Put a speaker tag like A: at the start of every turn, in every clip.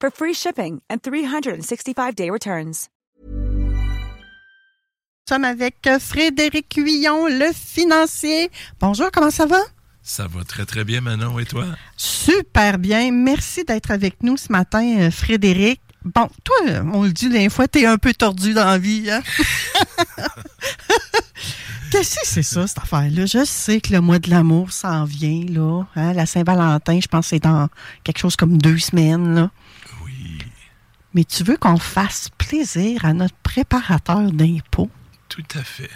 A: for free shipping and 365-day returns.
B: Nous sommes avec Frédéric Huillon, le financier. Bonjour, comment ça va?
C: Ça va très très bien Manon et toi?
B: Super bien. Merci d'être avec nous ce matin, euh, Frédéric. Bon, toi, on le dit des fois, t'es un peu tordu dans la vie, hein? Qu'est-ce que c'est ça, cette affaire-là? Je sais que le mois de l'amour s'en vient, là. Hein? La Saint-Valentin, je pense que c'est dans quelque chose comme deux semaines, là. Mais tu veux qu'on fasse plaisir à notre préparateur d'impôts?
C: Tout à fait.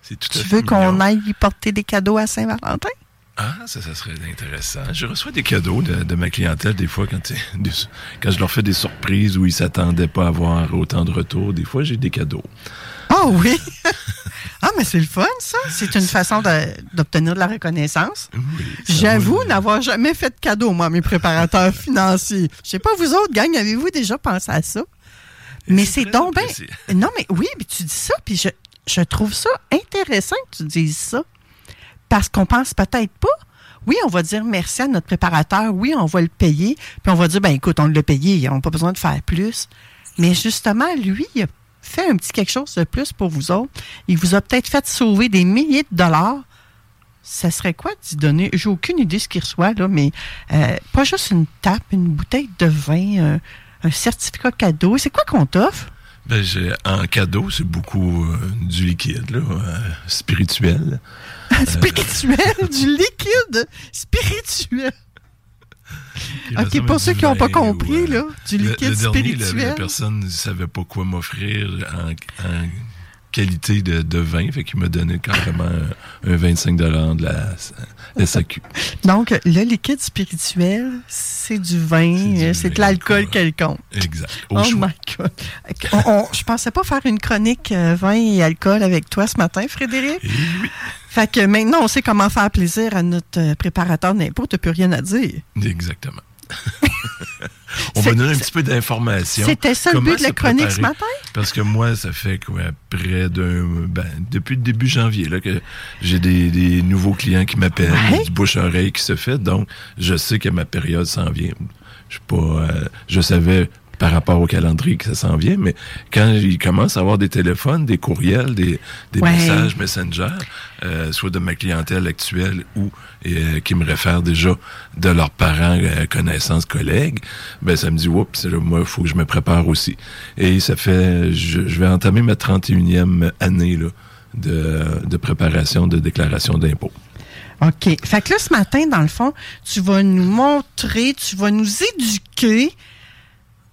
C: C'est tout
B: Tu
C: à
B: veux qu'on aille lui porter des cadeaux à Saint-Valentin?
C: Ah, ça, ça serait intéressant. Je reçois des cadeaux de, de ma clientèle des fois quand, c'est des- quand je leur fais des surprises où ils s'attendaient pas à avoir autant de retours. Des fois, j'ai des cadeaux.
B: Ah oui! ah, mais c'est le fun, ça. C'est une façon d'obtenir de la reconnaissance.
C: Oui,
B: J'avoue n'avoir jamais fait de cadeau, moi, à mes préparateurs financiers. Je sais pas, vous autres, gang, avez-vous déjà pensé à ça? Mais
C: c'est
B: donc bien. Non, mais oui, mais tu dis ça, puis je, je trouve ça intéressant que tu dises ça. Parce qu'on pense peut-être pas. Oui, on va dire merci à notre préparateur. Oui, on va le payer. Puis on va dire, ben écoute, on l'a payé. On n'a pas besoin de faire plus. Mais justement, lui, il a fait un petit quelque chose de plus pour vous autres. Il vous a peut-être fait sauver des milliers de dollars. Ça serait quoi d'y donner? J'ai aucune idée ce qu'il reçoit, là, mais euh, pas juste une tape, une bouteille de vin, euh, un certificat cadeau. C'est quoi qu'on t'offre?
C: Ben, j'ai- en cadeau, c'est beaucoup euh, du liquide, là, euh, spirituel.
B: spirituel, du liquide spirituel? OK, pour ceux qui n'ont pas
C: vin
B: compris,
C: ou,
B: là, du
C: le-
B: liquide
C: le dernier, la-
B: spirituel.
C: La, personne ne savait pas quoi m'offrir en, en qualité de, de vin, fait qu'il m'a donné carrément un, un 25 de la SAQ.
B: Donc, le liquide spirituel, c'est du vin,
C: C'est
B: euh, de l'alcool quelconque.
C: Exact. Au
B: Oh
C: choix.
B: my God. On- on- je pensais pas faire une chronique euh, vin et alcool avec toi ce matin, Frédéric.
C: Et oui,
B: Fait que maintenant, on sait comment faire plaisir à notre euh, préparateur d'impôts. T'as plus rien à dire.
C: exactement. On va donner un petit peu d'informations.
B: C'était ça le but de la chronique ce matin?
C: Parce que moi, ça fait quoi, près d'un... Ben, depuis le début janvier, là, que j'ai des, des nouveaux clients qui m'appellent,
B: Ouais.
C: du bouche-oreille qui se fait, donc je sais que ma période s'en vient. Je suis pas... euh, je savais par rapport au calendrier que ça s'en vient, mais quand ils commencent à avoir des téléphones, des courriels, des, des
B: Ouais.
C: messages Messenger, euh, soit de ma clientèle actuelle ou euh, qui me réfèrent déjà de leurs parents, euh, connaissances, collègues, ben ça me dit, oups, là, moi, il faut que je me prépare aussi. Et ça fait, je, je vais entamer ma 31e année là, de, de préparation de déclaration d'impôt.
B: OK. Fait que là, ce matin, dans le fond, tu vas nous montrer, tu vas nous éduquer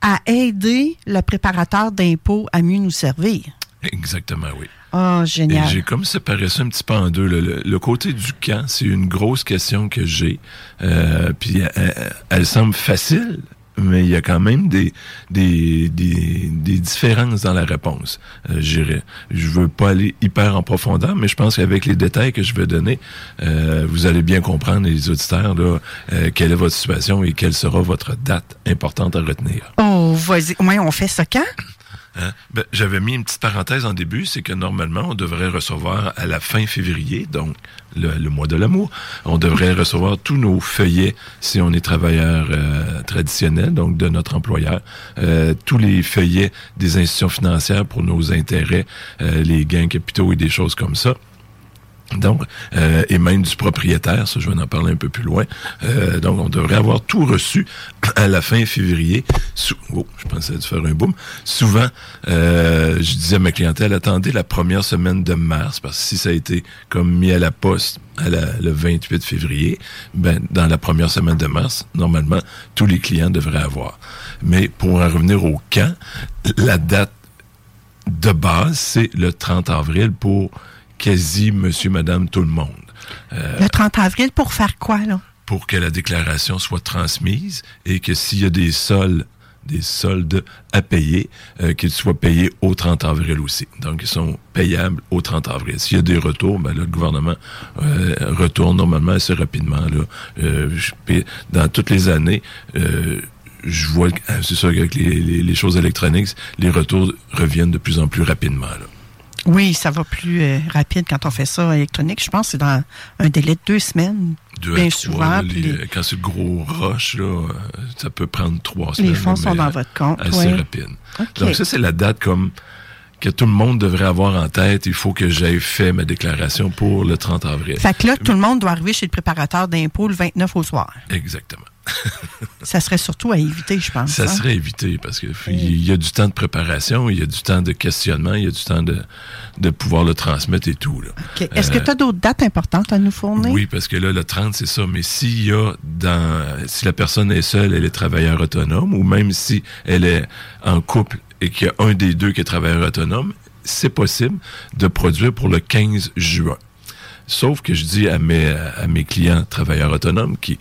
B: à aider le préparateur d'impôts à mieux nous servir.
C: Exactement, oui.
B: Ah,
C: Et
B: génial.
C: j'ai comme séparé ça un petit peu en deux. Le, le côté du camp, c'est une grosse question que j'ai. Euh, puis elle, elle semble facile, mais il y a quand même des, des, des, des différences dans la réponse. Euh, j'irais. je veux pas aller hyper en profondeur, mais je pense qu'avec les détails que je vais donner, euh, vous allez bien comprendre, les auditeurs, là, euh, quelle est votre situation et quelle sera votre date importante à retenir.
B: Oh, vas-y. Ouais, on fait ça quand?
C: Hein? Ben, J'avais mis une petite parenthèse en début, c'est que normalement, on devrait recevoir à la fin février, donc le, mois de l'amour, on devrait recevoir tous nos feuillets si on est travailleur euh, traditionnel, donc de notre employeur, euh, tous les feuillets des institutions financières pour nos intérêts, euh, les gains capitaux et des choses comme ça. Donc, euh, et même du propriétaire, ça je vais en parler un peu plus loin. Euh, donc, on devrait avoir tout reçu à la fin février. oh, je pensais faire un boom. Souvent, euh, je disais à ma clientèle, attendez la première semaine de mars, parce que si ça a été comme mis à la poste à le 28 février, ben, dans la première semaine de mars, normalement, tous les clients devraient avoir. Mais pour en revenir au camp, la date de base, c'est le 30 avril pour quasi monsieur, madame, tout le monde.
B: Euh, le 30 avril, pour faire quoi, là?
C: Pour que la déclaration soit transmise et que s'il y a des soldes, des soldes à payer, euh, qu'ils soient payés au 30 avril aussi. Donc, ils sont payables au 30 avril. S'il y a des retours, ben là, le gouvernement euh, retourne normalement assez rapidement. Là. dans toutes les années, je vois, c'est ça, avec les, les, choses électroniques, les retours reviennent de plus en plus rapidement. Là.
B: Oui, ça va plus euh, rapide quand on fait ça électronique. Je pense que c'est dans un délai de deux semaines.
C: Deux bien souvent. Quand c'est gros rush, là, euh, ça peut prendre trois semaines.
B: Les fonds sont dans votre compte.
C: Assez rapide. Donc ça, c'est la date comme que tout le monde devrait avoir en tête. Il faut que j'aie fait ma déclaration pour le 30 avril.
B: Fait que là, tout le monde doit arriver chez le préparateur d'impôts le 29 au soir.
C: Exactement.
B: ça serait surtout à éviter, je pense.
C: Ça hein? serait à éviter parce qu'il y a du temps de préparation, il y a du temps de questionnement, il y a du temps de, de pouvoir le transmettre et tout.
B: Est-ce que euh, tu as d'autres dates importantes à nous fournir?
C: Oui, parce que là, le 30, c'est ça. Mais s'il y a dans. Si la personne est seule, elle est travailleur autonome, ou même si elle est en couple et qu'il y a un des deux qui est travailleur autonome, c'est possible de produire pour le 15 juin. Sauf que je dis à mes, à mes clients travailleurs autonomes qui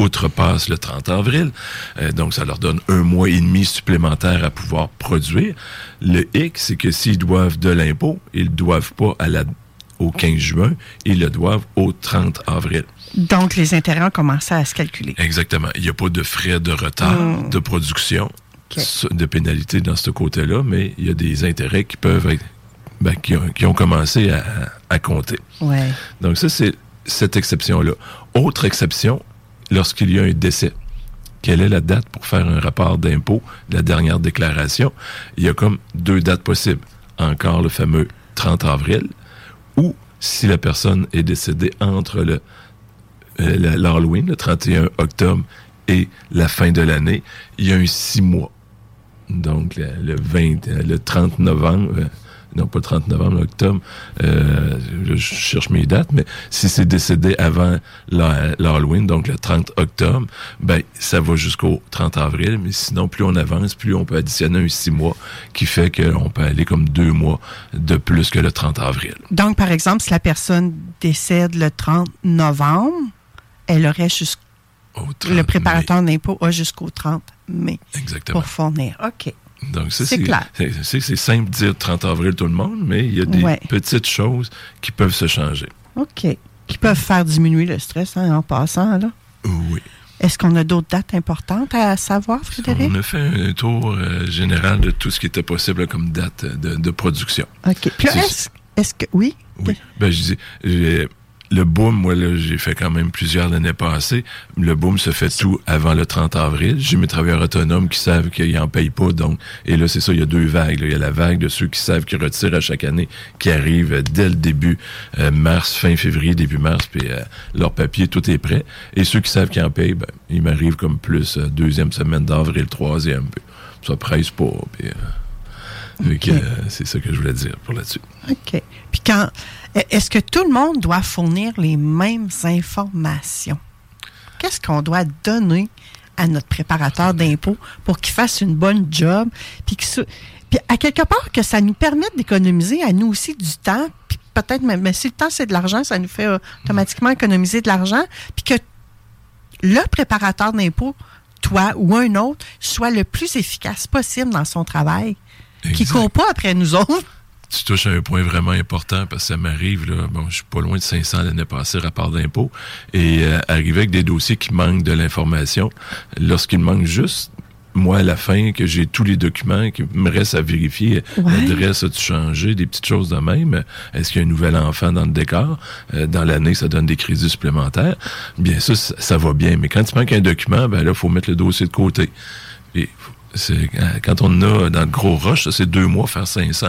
C: outrepasse le 30 avril. Euh, donc, ça leur donne un mois et demi supplémentaire à pouvoir produire. Le hic, c'est que s'ils doivent de l'impôt, ils ne doivent pas à la, au 15 juin, ils le doivent au 30 avril.
B: Donc, les intérêts ont commencé à se calculer.
C: Exactement. Il n'y a pas de frais de retard hmm. de production, de pénalité dans ce côté-là, mais il y a des intérêts qui peuvent être, ben, qui, ont, commencé à, à compter.
B: Ouais.
C: Donc, ça, c'est cette exception-là. Autre exception, lorsqu'il y a un décès. Quelle est la date pour faire un rapport d'impôt, la dernière déclaration? Il y a comme deux dates possibles. Encore le fameux 30 avril, ou si la personne est décédée entre le euh, l'Halloween, le 31 octobre, et la fin de l'année, il y a un six mois. Donc, le, 20, le 30 novembre, euh, non pas le 30 novembre, octobre, euh, je cherche mes dates, mais si c'est décédé avant l'Halloween, donc le 30 octobre, ben ça va jusqu'au 30 avril, mais sinon, plus on avance, plus on peut additionner un six mois, qui fait qu'on peut aller comme deux mois de plus que le 30 avril.
B: Donc, par exemple, si la personne décède le 30 novembre, elle aurait jusqu'au... Le préparateur d'impôt a jusqu'au 30 mai
C: Exactement.
B: pour fournir. OK.
C: Donc, ça, c'est C'est simple de dire 30 avril tout le monde, mais il y a des petites choses qui peuvent se changer.
B: OK. Qui peuvent faire diminuer le stress hein, en passant, là?
C: Oui.
B: Est-ce qu'on a d'autres dates importantes à savoir, Frédéric?
C: On a fait un tour euh, général de tout ce qui était possible comme date de, production.
B: OK. Puis est-ce que. Oui?
C: Oui. Ben, je dis, le boom, moi, là, j'ai fait quand même plusieurs l'année passée. Le boom se fait tout avant le 30 avril. J'ai mes travailleurs autonomes qui savent qu'ils n'en payent pas. Donc, et là, c'est ça, il y a deux vagues. Il y a la vague de ceux qui savent qu'ils retirent à chaque année, qui arrive dès le début euh, mars, fin février, début mars, puis euh, leur papier, tout est prêt. Et ceux qui savent qu'ils en payent, ben, ils m'arrivent comme plus euh, deuxième semaine d'avril, troisième. Puis, ça presse pas. Puis, c'est ça que je voulais dire pour là-dessus.
B: OK. Puis quand est-ce que tout le monde doit fournir les mêmes informations? Qu'est-ce qu'on doit donner à notre préparateur d'impôts pour qu'il fasse une bonne job, puis, puis à quelque part que ça nous permette d'économiser à nous aussi du temps, puis peut-être même, mais si le temps c'est de l'argent, ça nous fait automatiquement économiser de l'argent, puis que le préparateur d'impôts, toi ou un autre, soit le plus efficace possible dans son travail, qui ne court pas après nous autres
C: tu touches à un point vraiment important parce que ça m'arrive, là, bon, je suis pas loin de 500 l'année passée, rapport d'impôt, et euh, arriver avec des dossiers qui manquent de l'information, lorsqu'il manque juste moi, à la fin, que j'ai tous les documents, qui me reste à vérifier, l'adresse a-tu changé, des petites choses de même, est-ce qu'il y a un nouvel enfant dans le décor, euh, dans l'année, ça donne des crédits supplémentaires, bien ça, ça, va bien. Mais quand il manque un document, ben là, il faut mettre le dossier de côté. Et quand on a dans le gros rush, c'est deux mois faire 500.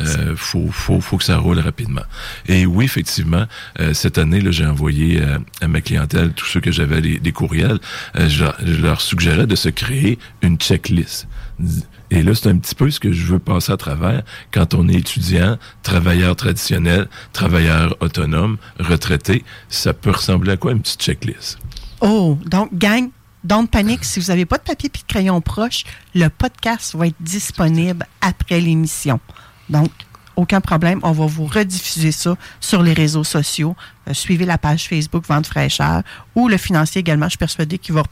C: Euh, faut, faut, faut que ça roule rapidement. Et oui, effectivement, euh, cette année, j'ai envoyé euh, à ma clientèle tous ceux que j'avais des, courriels. Euh, je, je, leur suggérais de se créer une checklist. Et là, c'est un petit peu ce que je veux passer à travers quand on est étudiant, travailleur traditionnel, travailleur autonome, retraité. Ça peut ressembler à quoi une petite checklist?
B: Oh, donc, gang, Don't panique, si vous n'avez pas de papier et de crayon proche, le podcast va être disponible après l'émission. Donc, aucun problème, on va vous rediffuser ça sur les réseaux sociaux. Euh, suivez la page Facebook Vente fraîcheur ou le financier également. Je suis persuadée qu'il va,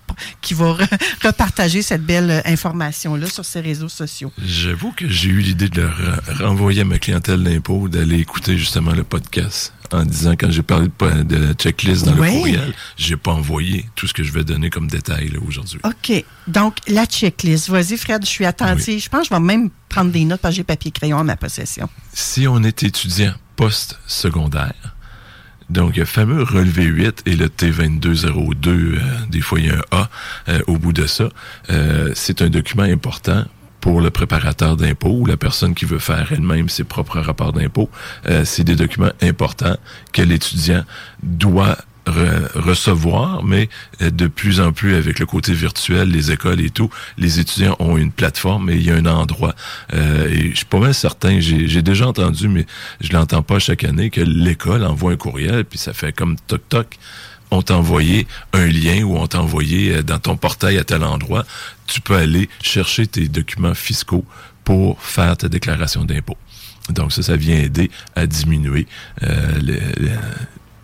B: va repartager cette belle euh, information-là sur ses réseaux sociaux.
C: J'avoue que j'ai eu l'idée de leur renvoyer à ma clientèle d'impôt d'aller écouter justement le podcast en disant quand j'ai parlé de, checklist dans le courriel, j'ai pas envoyé tout ce que je vais donner comme détail aujourd'hui.
B: OK. Donc, la checklist. Vas-y, Fred, je suis attentif. Je pense que je vais même prendre des notes parce que j'ai papier crayon à ma possession.
C: Si on est étudiant post-secondaire, donc, le fameux relevé 8 et le T2202, euh, des fois il y a un A euh, au bout de ça, euh, c'est un document important pour le préparateur d'impôt ou la personne qui veut faire elle-même ses propres rapports d'impôt. c'est des documents importants que l'étudiant doit recevoir, mais euh, de plus en plus avec le côté virtuel, les écoles et tout, les étudiants ont une plateforme et il y a un endroit. Euh, et je suis pas mal certain, j'ai déjà entendu, mais je l'entends pas chaque année, que l'école envoie un courriel, puis ça fait comme toc-toc on t'a envoyé un lien ou on t'a envoyé euh, dans ton portail à tel endroit, tu peux aller chercher tes documents fiscaux pour faire ta déclaration d'impôt. Donc ça, ça vient aider à diminuer euh,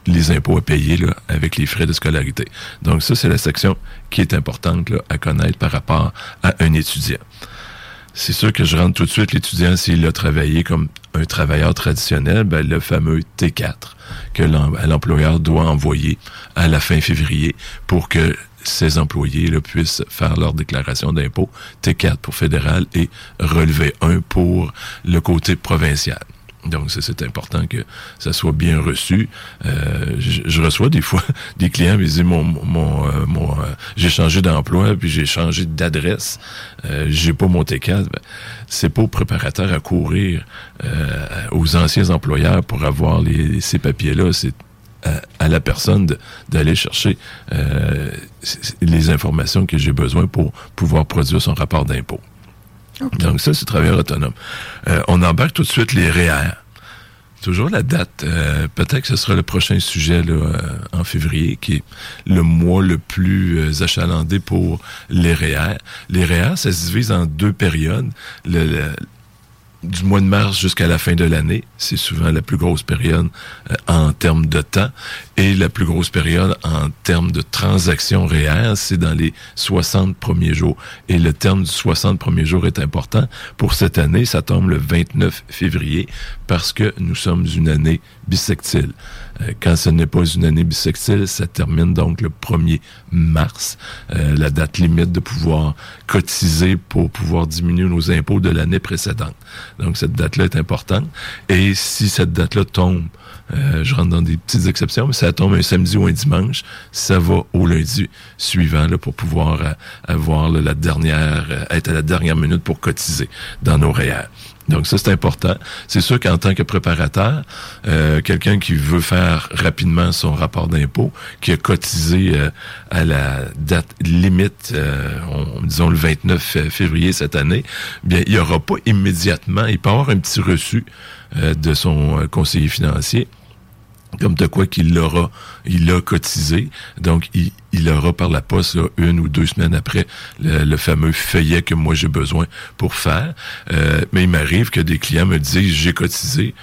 C: les, impôts à payer avec les frais de scolarité. Donc ça, c'est la section qui est importante à connaître par rapport à un étudiant. C'est sûr que je rentre tout de suite l'étudiant s'il a travaillé comme un travailleur traditionnel, ben, le fameux T4 que l'employeur doit envoyer à la fin février pour que ses employés là, puissent faire leur déclaration d'impôt T4 pour fédéral et relevé 1 pour le côté provincial. Donc, c'est important que ça soit bien reçu. Euh, je, reçois des fois des clients qui disent mon, mon, euh, mon euh, j'ai changé d'emploi puis j'ai changé d'adresse, euh, j'ai pas mon T4. Ben, c'est pas au préparateur à courir aux anciens employeurs pour avoir les, ces papiers-là. C'est à, la personne d'aller chercher les informations que j'ai besoin pour pouvoir produire son rapport d'impôt. Donc ça, c'est travailleur autonome. Euh, on embarque tout de suite les REER. Toujours la date, euh, peut-être que ce sera le prochain sujet là, euh, en février, qui est le mois le plus achalandé pour les REER. Les REER, ça se divise en deux périodes. le, du mois de mars jusqu'à la fin de l'année. C'est souvent la plus grosse période euh, en termes de temps. Et la plus grosse période en termes de transactions réelles, c'est dans les 60 premiers jours. Et le terme du 60 premiers jours est important. Pour cette année, ça tombe le 29 février parce que nous sommes une année bisectile. Euh, quand ce n'est pas une année bisextile, ça termine donc le 1er mars, euh, la date limite de pouvoir cotiser pour pouvoir diminuer nos impôts de l'année précédente. Donc cette date-là est importante. Et si cette date-là tombe, euh, je rentre dans des petites exceptions, mais ça tombe un samedi ou un dimanche, ça va au lundi suivant là, pour pouvoir avoir la dernière, être à la dernière minute pour cotiser dans nos REER. Donc ça, c'est important. C'est sûr qu'en tant que préparateur, euh, quelqu'un qui veut faire rapidement son rapport d'impôt, qui a cotisé euh, à la date limite, euh, disons le 29 février cette année, bien, il n'y aura pas immédiatement, il peut avoir un petit reçu de son conseiller financier comme de quoi qu'il l'aura, il l'a cotisé. Donc, il, il aura par la poste une ou deux semaines après le, fameux feuillet que moi j'ai besoin pour faire. Euh, mais il m'arrive que des clients me disent j'ai cotisé,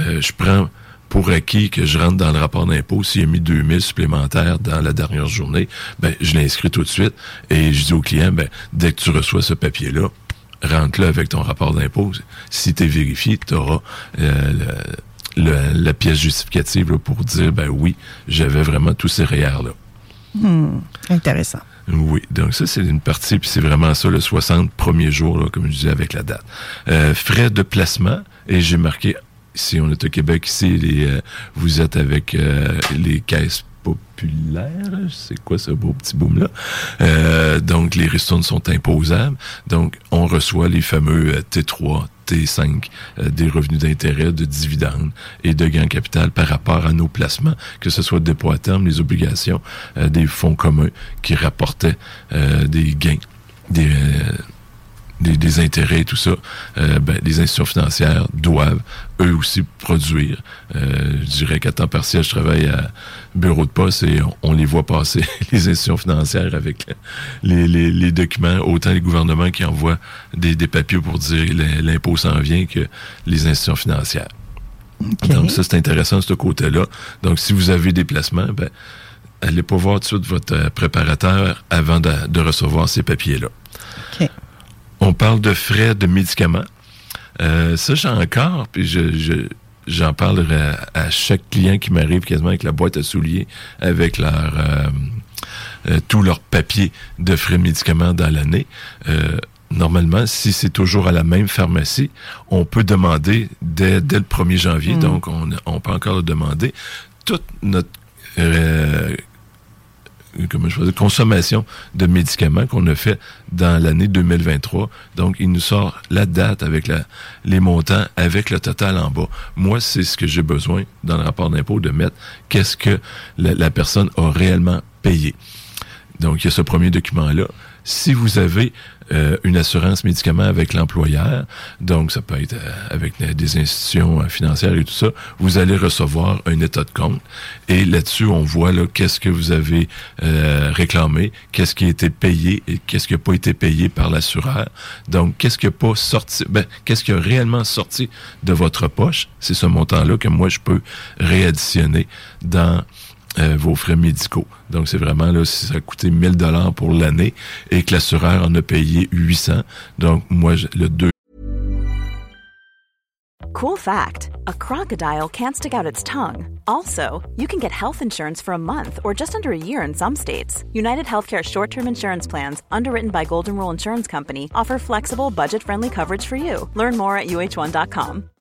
C: euh, je prends pour acquis que je rentre dans le rapport d'impôt, s'il a mis 2000 supplémentaires dans la dernière journée, ben, je l'inscris tout de suite et je dis au client, ben, dès que tu reçois ce papier-là, rentre-le avec ton rapport d'impôt. Si tu es vérifié, tu auras euh, la pièce justificative pour dire, ben oui, j'avais vraiment tous ces REER-là.
B: Hmm, intéressant.
C: Oui, donc ça, c'est une partie, puis c'est vraiment ça, le 60 premier jour, là, comme je disais, avec la date. Euh, frais de placement, et j'ai marqué, si on est au Québec, ici, les, euh, vous êtes avec euh, les caisses populaire. C'est quoi ce beau petit boom-là? Euh, donc, les ristournes sont imposables. Donc, on reçoit les fameux euh, T3, T5, euh, des revenus d'intérêt, de dividendes et de gains capital par rapport à nos placements, que ce soit dépôt à terme, les obligations, des fonds communs qui rapportaient des gains, des des, intérêts et tout ça, euh, ben, les institutions financières doivent eux aussi produire. Euh, je dirais qu'à temps partiel, je travaille à bureau de poste et on, les voit passer, les institutions financières, avec les, les, documents, autant les gouvernements qui envoient des, des papiers pour dire l'impôt s'en vient que les institutions financières. Donc ça, c'est intéressant ce côté-là. Donc, si vous avez des placements, ben, allez pas voir tout de suite votre préparateur avant de, de recevoir ces papiers-là. On parle de frais de médicaments. Euh, ça, j'ai encore, puis je, j'en parle à, chaque client qui m'arrive quasiment avec la boîte à souliers, avec leur euh, euh, tous leurs papiers de frais de médicaments dans l'année. normalement, si c'est toujours à la même pharmacie, on peut demander dès, dès le 1er janvier, mm. donc on, on peut encore le demander. Toute notre comment je consommation de médicaments qu'on a fait dans l'année 2023. Donc, il nous sort la date avec la, les montants, avec le total en bas. Moi, c'est ce que j'ai besoin dans le rapport d'impôt de mettre qu'est-ce que la personne a réellement payé. Donc, il y a ce premier document-là. Si vous avez euh, une assurance médicaments avec l'employeur, donc ça peut être euh, avec des institutions euh, financières et tout ça, vous allez recevoir un état de compte. Et là-dessus on voit là qu'est-ce que vous avez réclamé, qu'est-ce qui a été payé et qu'est-ce qui n'a pas été payé par l'assureur. Donc qu'est-ce qui n'a pas sorti, ben, qu'est-ce qui a réellement sorti de votre poche, c'est ce montant-là que moi je peux réadditionner dans euh, vos frais médicaux. Donc, c'est vraiment là, si ça a coûté 1000 dollars pour l'année et que l'assureur en a payé 800. Donc, moi, le 2.
A: Cool fact, a crocodile can't stick out its tongue. Also, you can get health insurance for a month or just under a year in some states. United Healthcare short term insurance plans, underwritten by Golden Rule Insurance Company, offer flexible, budget friendly coverage for you. Learn more at uh1.com.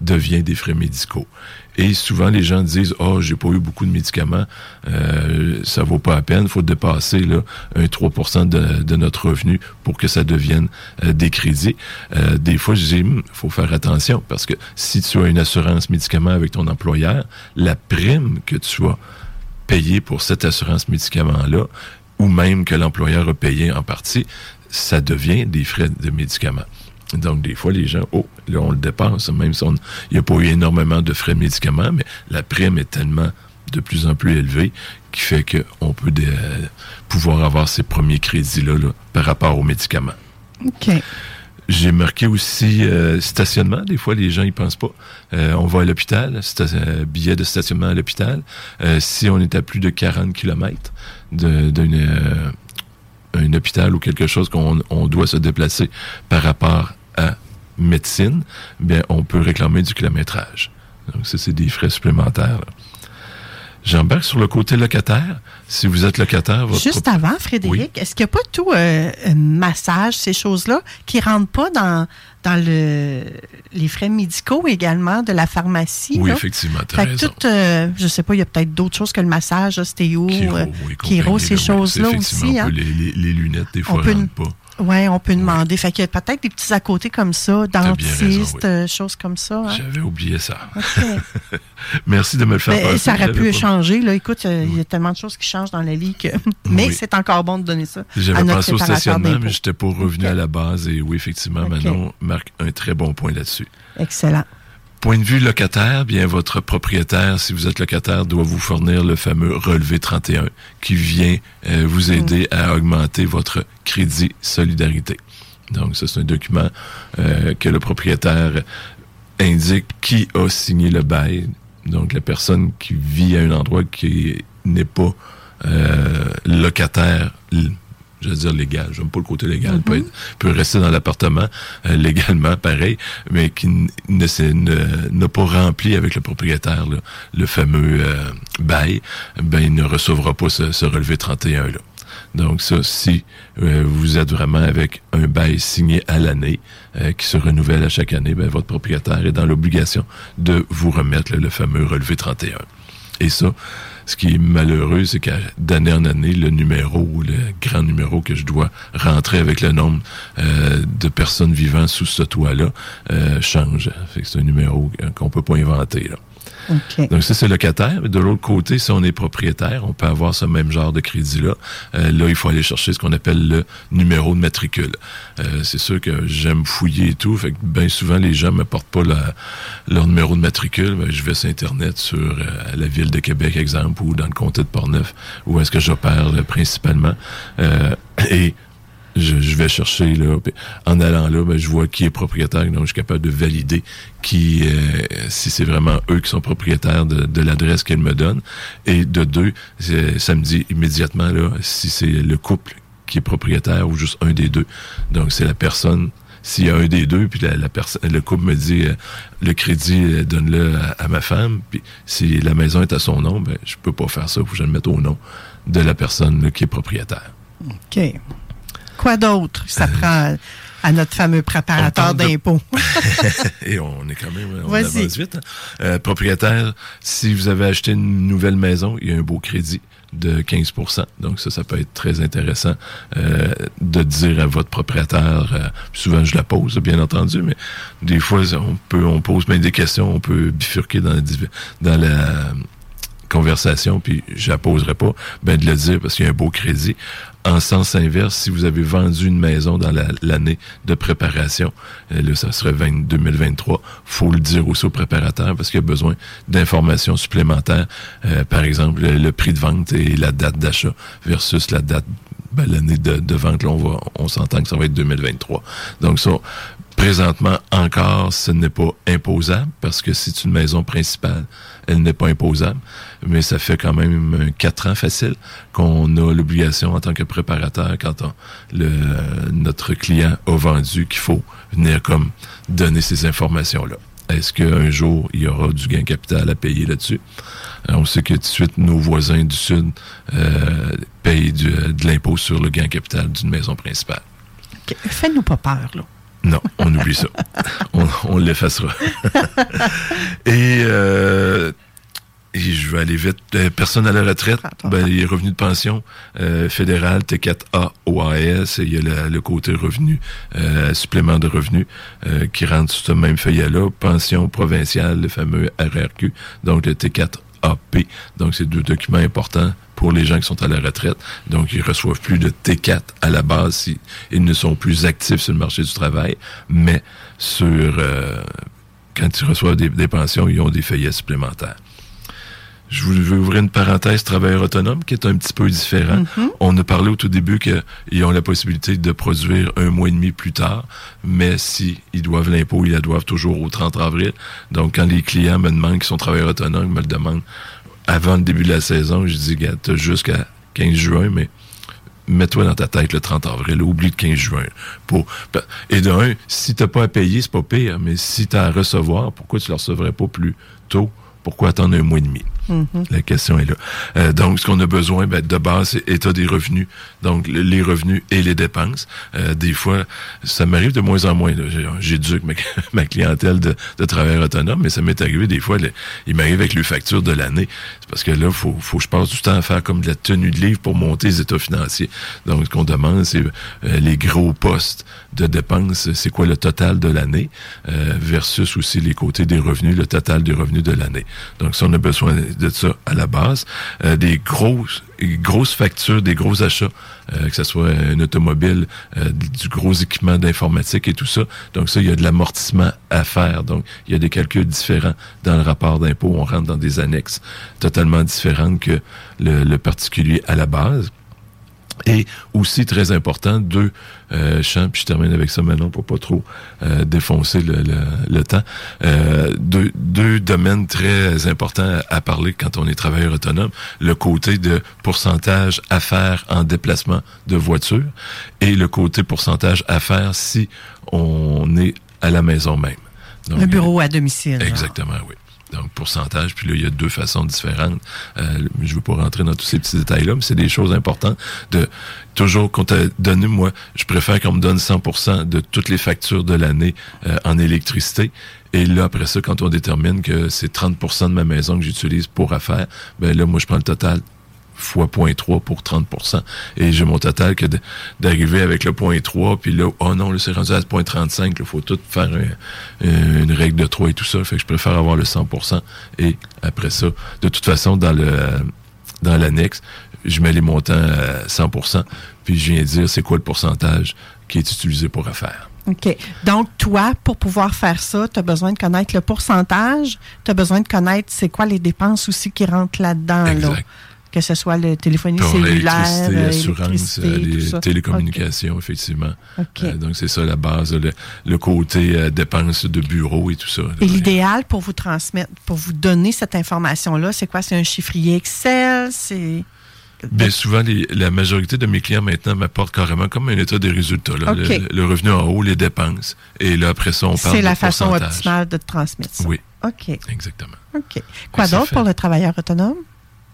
C: Devient des frais médicaux. Et souvent, les gens disent, oh, j'ai pas eu beaucoup de médicaments, euh, ça vaut pas la peine, faut dépasser là, un 3 de, de, notre revenu pour que ça devienne euh, des crédits. Euh, des fois, je dis, hmm, faut faire attention parce que si tu as une assurance médicaments avec ton employeur, la prime que tu as payée pour cette assurance médicaments-là, ou même que l'employeur a payé en partie, ça devient des frais de médicaments. Donc, des fois, les gens, oh, là, on le dépense, même si il n'y a pas eu énormément de frais médicaments, mais la prime est tellement de plus en plus élevée qui fait qu'on peut pouvoir avoir ces premiers crédits-là par rapport aux médicaments.
B: OK.
C: J'ai marqué aussi euh, stationnement. Des fois, les gens y pensent pas. Euh, on va à l'hôpital, euh, billet de stationnement à l'hôpital. si on est à plus de 40 km d'une un hôpital ou quelque chose qu'on on doit se déplacer par rapport à médecine, bien, on peut réclamer du kilométrage. Donc, ça, c'est des frais supplémentaires. J'embarque sur le côté locataire. Si vous êtes locataire, votre
B: Juste avant, Frédéric, est-ce qu'il n'y a pas tout euh, massage, ces choses-là, qui ne rentrent pas dans, dans le, les frais médicaux également de la pharmacie?
C: Oui, effectivement, raison.
B: Tout, euh, je sais pas, il y a peut-être d'autres choses que le massage, ostéo, Kiro, euh, ces choses-là aussi.
C: Hein? Les, les, les, lunettes, des fois, ne rentrent pas.
B: Oui, on peut demander. Fait qu'il y a peut-être des petits à côté comme ça, dentistes, euh, choses comme ça.
C: Hein. J'avais oublié ça. Merci de me le faire
B: Mais, Ça aurait pu changer. Là. Écoute, il y a tellement de choses qui changent dans la vie que... mais c'est encore bon de donner ça.
C: J'avais pensé au stationnement, mais j'étais pas revenu à la base. Et oui, effectivement, Manon marque un très bon point là-dessus.
B: Excellent.
C: Point de vue locataire, bien votre propriétaire, si vous êtes locataire, doit vous fournir le fameux relevé 31 qui vient euh, vous mm. aider à augmenter votre crédit solidarité. Donc, ça, c'est un document euh, que le propriétaire indique qui a signé le bail Donc, la personne qui vit à un endroit qui n'est pas euh, locataire, je veux dire légal, j'aime pas le côté légal, peut, peut rester dans l'appartement euh, légalement, pareil, mais qui n'a pas rempli avec le propriétaire là, le fameux euh, bail, ben il ne recevra pas ce, ce relevé 31 là. Donc ça, si euh, vous êtes vraiment avec un bail signé à l'année, euh, qui se renouvelle à chaque année, ben, votre propriétaire est dans l'obligation de vous remettre là, le fameux relevé 31. Et ça, ce qui est malheureux, c'est qu'à d'année en année, le numéro, le grand numéro que je dois rentrer avec le nombre euh, de personnes vivant sous ce toit-là euh, change. C'est un numéro qu'on peut pas inventer. Là.
B: OK.
C: Donc ça, c'est locataire. De l'autre côté, si on est propriétaire, on peut avoir ce même genre de crédit-là. Euh, là, il faut aller chercher ce qu'on appelle le numéro de matricule. Euh, c'est sûr que j'aime fouiller et tout. Fait que bien souvent, les gens me portent pas leur numéro de matricule. Ben, je vais sur Internet, sur euh, la ville de Québec, exemple, ou dans le comté de Portneuf, où est-ce que j'opère principalement. Je, je vais chercher là, en allant là, ben, je vois qui est propriétaire, donc je suis capable de valider qui, euh, si c'est vraiment eux qui sont propriétaires de, de l'adresse qu'elle me donne. Et de deux, ça me dit immédiatement là si c'est le couple qui est propriétaire ou juste un des deux. Donc c'est la personne. S'il y a un des deux, puis la, la le couple me dit euh, le crédit, euh, donne-le à, à ma femme. Puis si la maison est à son nom, ben je peux pas faire ça. Faut que je le mette au nom de la personne là, qui est propriétaire.
B: OK. Quoi d'autre? Ça prend à notre fameux préparateur
C: Euh, de-
B: d'impôts.
C: Et on est quand même, on avance vite. hein. Euh, propriétaire, si vous avez acheté une nouvelle maison, il y a un beau crédit de 15% Donc ça, ça peut être très intéressant euh, de dire à votre propriétaire. euh, souvent, je la pose, bien entendu, mais des fois, on peut, on pose bien des questions, on peut bifurquer dans la, dans la conversation, puis je la poserai pas, ben de le dire parce qu'il y a un beau crédit. En sens inverse, si vous avez vendu une maison dans la- l'année de préparation, euh, là, ça serait 20 2023, faut le dire aussi au préparateur parce qu'il y a besoin d'informations supplémentaires. Euh, par exemple, le, prix de vente et la date d'achat versus la date, ben, l'année de, vente. Là, on, on s'entend que ça va être 2023. Donc ça, Présentement, encore, ce n'est pas imposable parce que c'est une maison principale. Elle n'est pas imposable, mais ça fait quand même quatre ans facile qu'on a l'obligation en tant que préparateur quand notre client a vendu qu'il faut venir comme donner ces informations-là. Est-ce qu'un jour, il y aura du gain capital à payer là-dessus? Euh, On sait que tout de suite, nos voisins du Sud euh, payent de l'impôt sur le gain capital d'une maison principale.
B: OK. Fais-nous pas peur, là.
C: Non, on oublie ça. On, on l'effacera. et, euh, et je vais aller vite. Euh, personne à la retraite, ben, les revenus de pension euh, fédéral T4A OAS, et il y a le, le côté revenu, euh, supplément de revenus euh, qui rentre sur ce même feuillet-là. Pension provinciale, le fameux RRQ, donc le T4AP. Donc, c'est deux documents importants pour les gens qui sont à la retraite. Donc, ils reçoivent plus de T4 à la base si ils ne sont plus actifs sur le marché du travail, mais sur euh, quand ils reçoivent des, des pensions, ils ont des feuillets supplémentaires. Je veux ouvrir une parenthèse travailleur autonome qui est un petit peu différent. On a parlé au tout début qu'ils ont la possibilité de produire un mois et demi plus tard, mais si ils doivent l'impôt, ils la doivent toujours au 30 avril. Donc, quand les clients me demandent qu'ils sont travailleurs autonomes, ils me le demandent avant le début de la saison, je dis, gars, t'as jusqu'à 15 juin, mais mets-toi dans ta tête le 30 avril, oublie le 15 juin. Pour, et de un, si t'as pas à payer, c'est pas pire, mais si t'as à recevoir, pourquoi tu le recevrais pas plus tôt? Pourquoi attendre un mois et demi? La question est là. Euh, donc, ce qu'on a besoin, ben, de base, c'est état des revenus. Donc, le- les revenus et les dépenses. Euh, des fois, ça m'arrive de moins en moins. J'éduque ma, ma clientèle de, de travailleurs autonomes, mais ça m'est arrivé des fois, il m'arrive avec les factures de l'année. C'est parce que là, faut, faut que je passe du temps à faire comme de la tenue de livre pour monter les états financiers. Donc, ce qu'on demande, c'est euh, les gros postes de dépenses, c'est quoi le total de l'année, euh, versus aussi les côtés des revenus, le total des revenus de l'année. Donc, ça, on a besoin de ça à la base. Euh, des grosses, grosses factures, des gros achats, euh, que ce soit un automobile, euh, du gros équipement d'informatique et tout ça. Donc, ça, il y a de l'amortissement à faire. Donc, il y a des calculs différents dans le rapport d'impôt. On rentre dans des annexes totalement différentes que le, le particulier à la base. Et aussi très important, deux euh, champs, puis je termine avec ça maintenant pour pas trop euh, défoncer le, le, le temps. Euh, deux, deux domaines très importants à parler quand on est travailleur autonome. Le côté de pourcentage à faire en déplacement de voiture et le côté pourcentage à faire si on est à la maison même.
B: Donc, un bureau à domicile.
C: Exactement, oui donc pourcentage. Puis là, il y a deux façons différentes. Euh, je ne veux pas rentrer dans tous ces petits détails-là, mais c'est des choses importantes de toujours qu'on t'a donné, moi, je préfère qu'on me donne 100% de toutes les factures de l'année euh, en électricité. Et là, après ça, quand on détermine que c'est 30% de ma maison que j'utilise pour affaires, ben là, moi, je prends le total fois 0.3 pour 30% Et j'ai mon total que d'arriver avec le 0.3, puis là, oh non, c'est rendu à 0.35, il faut tout faire une règle de 3 et tout ça. Fait que je préfère avoir le 100% Et après ça, de toute façon, dans le dans l'annexe, je mets les montants à 100% puis je viens dire c'est quoi le pourcentage qui est utilisé pour affaire.
B: OK. Donc, toi, pour pouvoir faire ça, tu as besoin de connaître le pourcentage, tu as besoin de connaître c'est quoi les dépenses aussi qui rentrent là-dedans. Là que ce soit le téléphonie cellulaire,
C: l'assurance, les télécommunications, effectivement. Euh, donc, c'est ça la base, le, côté euh, dépenses de bureau et tout ça.
B: et l'idéal pour vous transmettre, pour vous donner cette information-là, c'est quoi? C'est un chiffrier Excel? C'est...
C: Bien souvent, la majorité de mes clients maintenant m'apportent carrément comme un état des résultats. Le, revenu en haut, les dépenses. Et là, après ça, on parle
B: C'est la façon optimale de transmettre ça.
C: Oui.
B: OK.
C: Exactement.
B: OK. Quoi d'autre pour le travailleur autonome?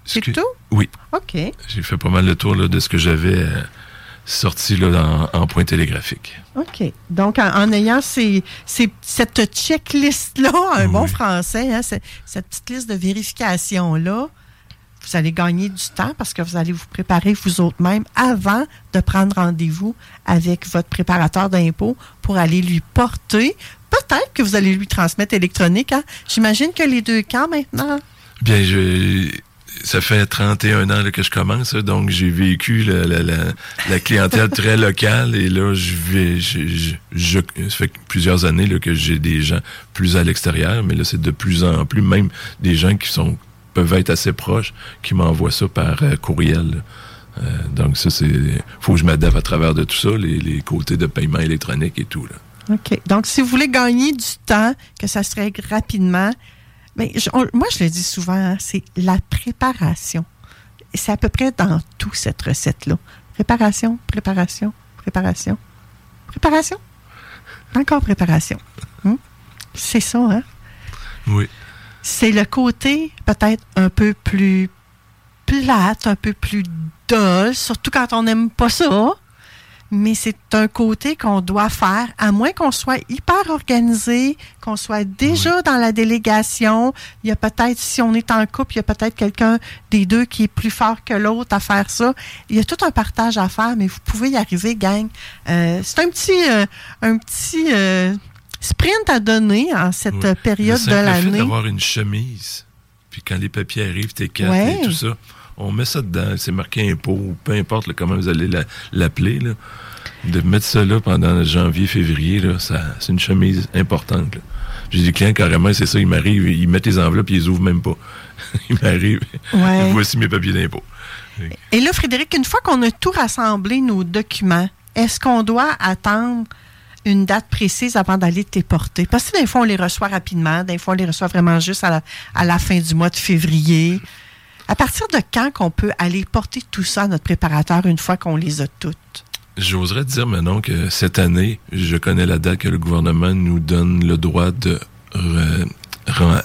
B: C'est tout?
C: Oui.
B: OK.
C: J'ai fait pas mal le tour de ce que j'avais euh, sorti là, en, point télégraphique.
B: OK. Donc, en, ayant ces, cette checklist-là, un bon français, hein, cette petite liste de vérification-là, vous allez gagner du temps parce que vous allez vous préparer vous autres-même avant de prendre rendez-vous avec votre préparateur d'impôts pour aller lui porter. Peut-être que vous allez lui transmettre électronique. Hein? J'imagine que les deux cas maintenant.
C: Bien, je, ça fait 31 ans que je commence, donc j'ai vécu la, clientèle très locale et là, je vais, je, je, ça fait plusieurs années que j'ai des gens plus à l'extérieur, mais là, c'est de plus en plus, même des gens qui sont peuvent être assez proches, qui m'envoient ça par euh, courriel. Euh, donc ça, c'est, faut que je m'adapte à travers de tout ça, les, les côtés de paiement électronique et tout. Là.
B: OK. Donc, si vous voulez gagner du temps, que ça se règle rapidement, mais moi, je le dis souvent, hein, c'est la préparation. C'est à peu près dans toute cette recette-là. Préparation, préparation, préparation, préparation? Encore préparation. Hum? C'est ça, hein?
C: Oui.
B: C'est le côté peut-être un peu plus plate, un peu plus dull, surtout quand on n'aime pas ça mais c'est un côté qu'on doit faire, à moins qu'on soit hyper organisé, qu'on soit déjà dans la délégation. Il y a peut-être, si on est en couple, il y a peut-être quelqu'un des deux qui est plus fort que l'autre à faire ça. Il y a tout un partage à faire, mais vous pouvez y arriver, gang. Euh, c'est un petit, euh, un petit euh, sprint à donner en cette période de l'année.
C: d'avoir une chemise, puis quand les papiers arrivent, t'es quatre et tout ça on met ça dedans, c'est marqué impôt, peu importe comment vous allez l'appeler. de mettre ça là pendant janvier, février, c'est une chemise importante. J'ai des clients carrément, c'est ça, ils m'arrivent, ils mettent les enveloppes, ils les ouvrent même pas. ils m'arrivent, voici mes papiers d'impôt.
B: Et là, Frédéric, une fois qu'on a tout rassemblé, nos documents, est-ce qu'on doit attendre une date précise avant d'aller te porter? Parce que des fois, on les reçoit rapidement, des fois, on les reçoit vraiment juste à la, à la fin du mois de février. À partir de quand qu'on peut aller porter tout ça à notre préparateur une fois qu'on les a toutes?
C: J'oserais dire maintenant que cette année, je connais la date que le gouvernement nous donne le droit de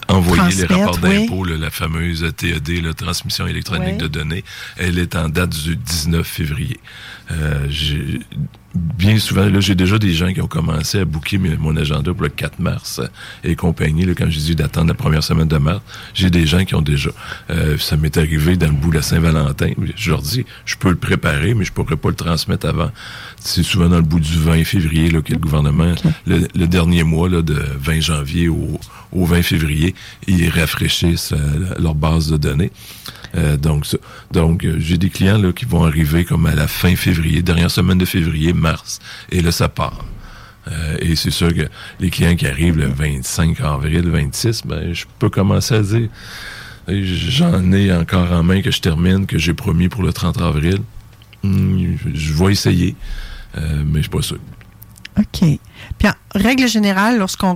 C: envoyer les rapports d'impôts, la fameuse TED, la transmission électronique de données. Elle est en date du 19 février. Euh, bien souvent, là, j'ai déjà des gens qui ont commencé à booker mon agenda pour le 4 mars et compagnie. Là, quand j'ai dit d'attendre la première semaine de mars, j'ai des gens qui ont déjà. Euh, ça m'est arrivé dans le bout de la Saint-Valentin. Je leur dis, je peux le préparer, mais je pourrais pas le transmettre avant. C'est souvent dans le bout du 20 février là, que le gouvernement, le, dernier mois là, de 20 janvier au, au 20 février, ils rafraîchissent euh, leur base de données. Euh, donc, donc euh, j'ai des clients là, qui vont arriver comme à la fin février, dernière semaine de février, mars, et là, ça part. Euh, et c'est sûr que les clients qui arrivent le 25 avril, le 26, ben, je peux commencer à dire, j'en ai encore en main que je termine, que j'ai promis pour le 30 avril. Hmm, je vais essayer, mais je suis pas sûr.
B: OK. Puis en règle générale, lorsqu'on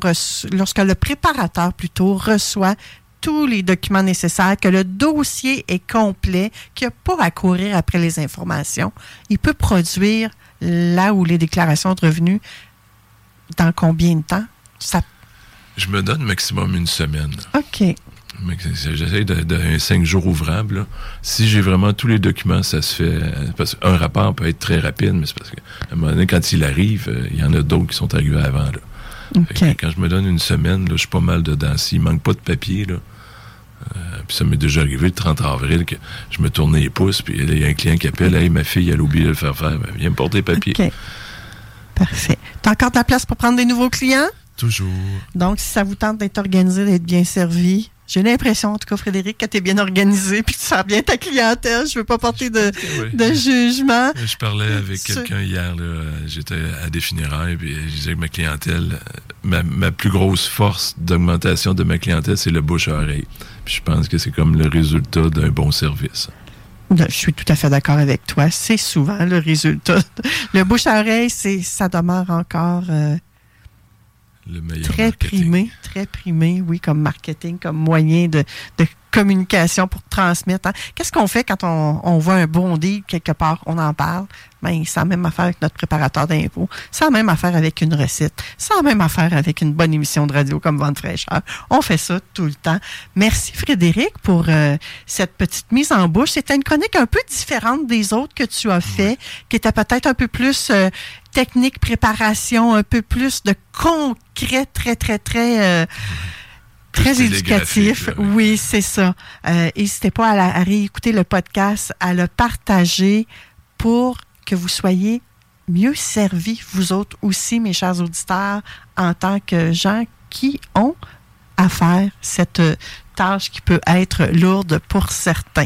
B: lorsque le préparateur plutôt reçoit tous les documents nécessaires, que le dossier est complet, qu'il n'y a pas à courir après les informations, il peut produire là où les déclarations de revenus dans combien de temps? Ça...
C: Je me donne maximum une semaine.
B: OK.
C: J'essaie d'un cinq jours ouvrable. Si j'ai vraiment tous les documents, ça se fait. Parce qu'un rapport peut être très rapide, mais c'est parce qu'à un moment donné, quand il arrive, euh, il y en a d'autres qui sont arrivés avant. quand je me donne une semaine, je suis pas mal dedans. S'il manque pas de papier, là, puis ça m'est déjà arrivé le 30 avril que je me tournais les pouces, puis il y a un client qui appelle Hey, ma fille, elle a oublié de le faire faire. Ben, viens me porter les papiers.
B: OK. Parfait. T'as encore de la place pour prendre des nouveaux clients?
C: Toujours.
B: Donc, si ça vous tente d'être organisé, d'être bien servi, j'ai l'impression, en tout cas, Frédéric, que tu es bien organisé puis que tu sers bien ta clientèle. Je veux pas porter de, de jugement.
C: Je parlais avec quelqu'un hier. J'étais à des funérailles puis je disais que ma clientèle, ma, ma plus grosse force d'augmentation de ma clientèle, c'est le bouche-oreille. Puis je pense que c'est comme le résultat d'un bon service.
B: Je suis tout à fait d'accord avec toi. C'est souvent le résultat. Le bouche-oreille, ça demeure encore euh, très primé, très primé, oui, comme marketing, comme moyen de, de communication pour transmettre. Hein. Qu'est-ce qu'on fait quand on, on voit un bon deal quelque part, on en parle? Ben, c'est la même affaire avec notre préparateur d'impôts. C'est la même affaire avec une recette. C'est la même affaire avec une bonne émission de radio comme Vente fraîcheur. On fait ça tout le temps. Merci Frédéric pour euh, cette petite mise en bouche. C'était une chronique un peu différente des autres que tu as fait, qui était peut-être un peu plus euh, technique, préparation, un peu plus de concret, très, très, très... Euh, très éducatif. Oui, c'est ça. Euh, n'hésitez pas à, réécouter le podcast, à le partager pour que vous soyez mieux servis, vous autres aussi, mes chers auditeurs, en tant que gens qui ont à faire cette tâche qui peut être lourde pour certains.